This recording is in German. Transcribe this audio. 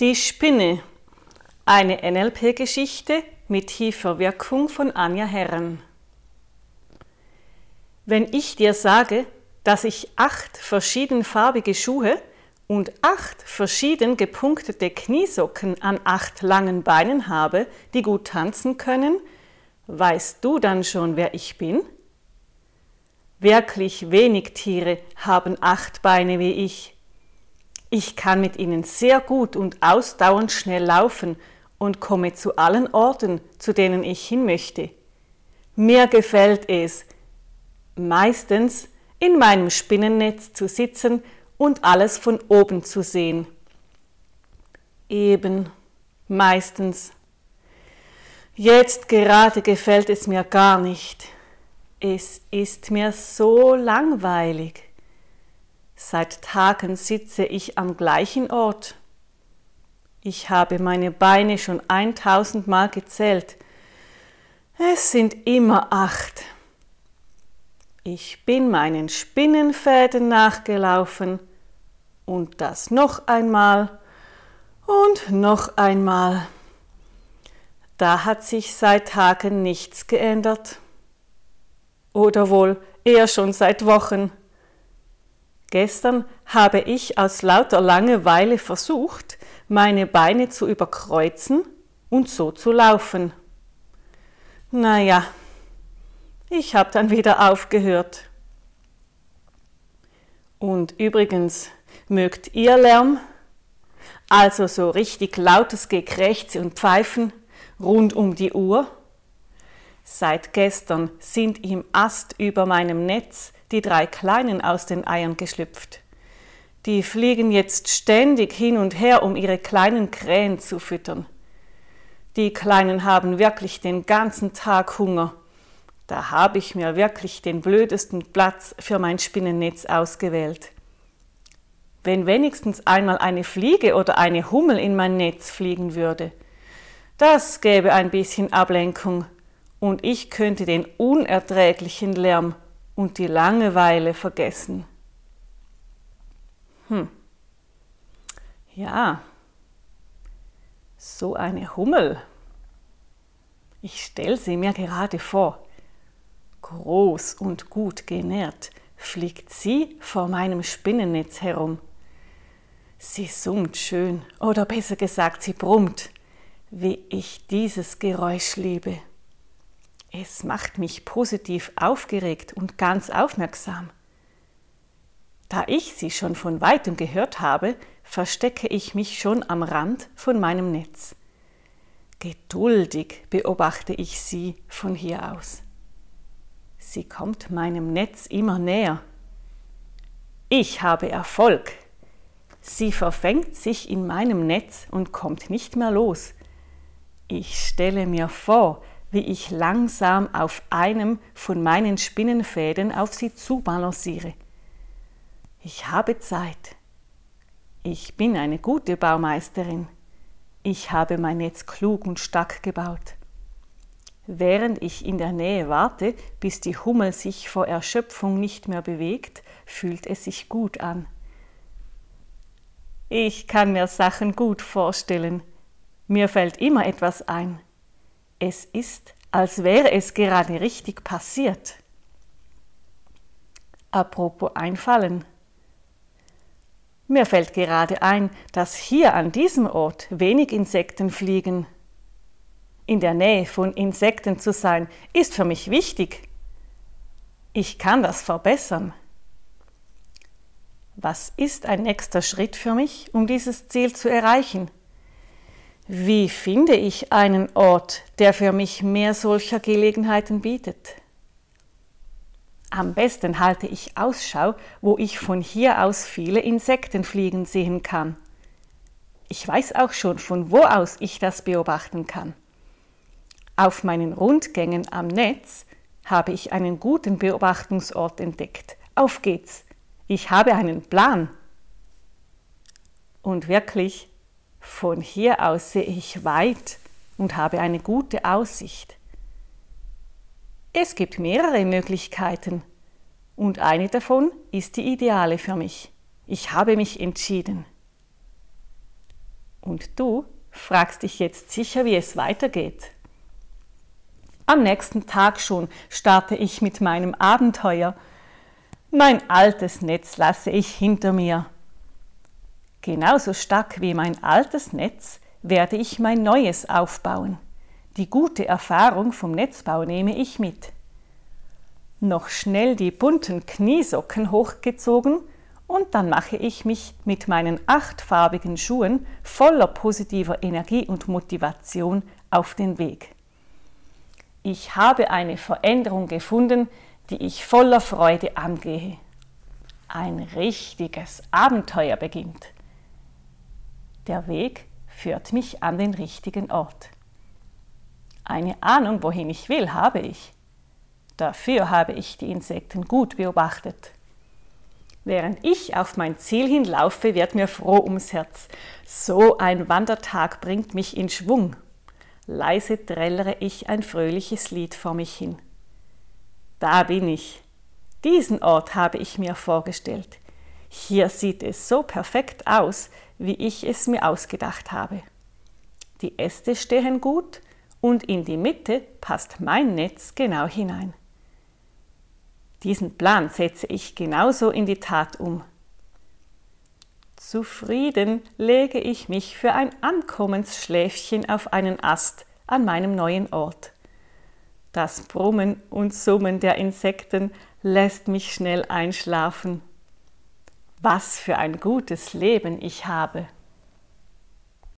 Die Spinne. Eine NLP-Geschichte mit tiefer Wirkung von Anja Herren. Wenn ich dir sage, dass ich acht verschiedenfarbige Schuhe und acht verschieden gepunktete Kniesocken an acht langen Beinen habe, die gut tanzen können, weißt du dann schon, wer ich bin? Wirklich wenig Tiere haben acht Beine wie ich. Ich kann mit ihnen sehr gut und ausdauernd schnell laufen und komme zu allen Orten, zu denen ich hin möchte. Mir gefällt es, meistens in meinem Spinnennetz zu sitzen und alles von oben zu sehen. Eben, meistens. Jetzt gerade gefällt es mir gar nicht. Es ist mir so langweilig. Seit Tagen sitze ich am gleichen Ort. Ich habe meine Beine schon eintausendmal gezählt. Es sind immer acht. Ich bin meinen Spinnenfäden nachgelaufen und das noch einmal und noch einmal. Da hat sich seit Tagen nichts geändert oder wohl eher schon seit Wochen. Gestern habe ich aus lauter Langeweile versucht, meine Beine zu überkreuzen und so zu laufen. Naja, ich habe dann wieder aufgehört. Und übrigens, mögt ihr Lärm? Also so richtig lautes Gekrächze und Pfeifen rund um die Uhr? Seit gestern sind im Ast über meinem Netz die drei Kleinen aus den Eiern geschlüpft. Die fliegen jetzt ständig hin und her, um ihre kleinen Krähen zu füttern. Die Kleinen haben wirklich den ganzen Tag Hunger. Da habe ich mir wirklich den blödesten Platz für mein Spinnennetz ausgewählt. Wenn wenigstens einmal eine Fliege oder eine Hummel in mein Netz fliegen würde, das gäbe ein bisschen Ablenkung und ich könnte den unerträglichen Lärm und die Langeweile vergessen. Hm. Ja, so eine Hummel. Ich stelle sie mir gerade vor. Groß und gut genährt fliegt sie vor meinem Spinnennetz herum. Sie summt schön, oder besser gesagt, sie brummt, wie ich dieses Geräusch liebe. Es macht mich positiv aufgeregt und ganz aufmerksam. Da ich sie schon von weitem gehört habe, verstecke ich mich schon am Rand von meinem Netz. Geduldig beobachte ich sie von hier aus. Sie kommt meinem Netz immer näher. Ich habe Erfolg. Sie verfängt sich in meinem Netz und kommt nicht mehr los. Ich stelle mir vor, wie ich langsam auf einem von meinen Spinnenfäden auf sie zubalanciere. Ich habe Zeit. Ich bin eine gute Baumeisterin. Ich habe mein Netz klug und stark gebaut. Während ich in der Nähe warte, bis die Hummel sich vor Erschöpfung nicht mehr bewegt, fühlt es sich gut an. Ich kann mir Sachen gut vorstellen. Mir fällt immer etwas ein. Es ist, als wäre es gerade richtig passiert. Apropos einfallen. Mir fällt gerade ein, dass hier an diesem Ort wenig Insekten fliegen. In der Nähe von Insekten zu sein, ist für mich wichtig. Ich kann das verbessern. Was ist ein nächster Schritt für mich, um dieses Ziel zu erreichen? Wie finde ich einen Ort, der für mich mehr solcher Gelegenheiten bietet? Am besten halte ich Ausschau, wo ich von hier aus viele Insekten fliegen sehen kann. Ich weiß auch schon, von wo aus ich das beobachten kann. Auf meinen Rundgängen am Netz habe ich einen guten Beobachtungsort entdeckt. Auf geht's! Ich habe einen Plan. Und wirklich, von hier aus sehe ich weit und habe eine gute Aussicht. Es gibt mehrere Möglichkeiten und eine davon ist die ideale für mich. Ich habe mich entschieden. Und du fragst dich jetzt sicher, wie es weitergeht. Am nächsten Tag schon starte ich mit meinem Abenteuer. Mein altes Netz lasse ich hinter mir. Genauso stark wie mein altes Netz werde ich mein neues aufbauen. Die gute Erfahrung vom Netzbau nehme ich mit. Noch schnell die bunten Kniesocken hochgezogen und dann mache ich mich mit meinen achtfarbigen Schuhen voller positiver Energie und Motivation auf den Weg. Ich habe eine Veränderung gefunden, die ich voller Freude angehe. Ein richtiges Abenteuer beginnt. Der Weg führt mich an den richtigen Ort. Eine Ahnung, wohin ich will, habe ich. Dafür habe ich die Insekten gut beobachtet. Während ich auf mein Ziel hinlaufe, wird mir froh ums Herz. So ein Wandertag bringt mich in Schwung. Leise trällere ich ein fröhliches Lied vor mich hin. Da bin ich. Diesen Ort habe ich mir vorgestellt. Hier sieht es so perfekt aus, wie ich es mir ausgedacht habe. Die Äste stehen gut und in die Mitte passt mein Netz genau hinein. Diesen Plan setze ich genauso in die Tat um. Zufrieden lege ich mich für ein Ankommensschläfchen auf einen Ast an meinem neuen Ort. Das Brummen und Summen der Insekten lässt mich schnell einschlafen was für ein gutes Leben ich habe.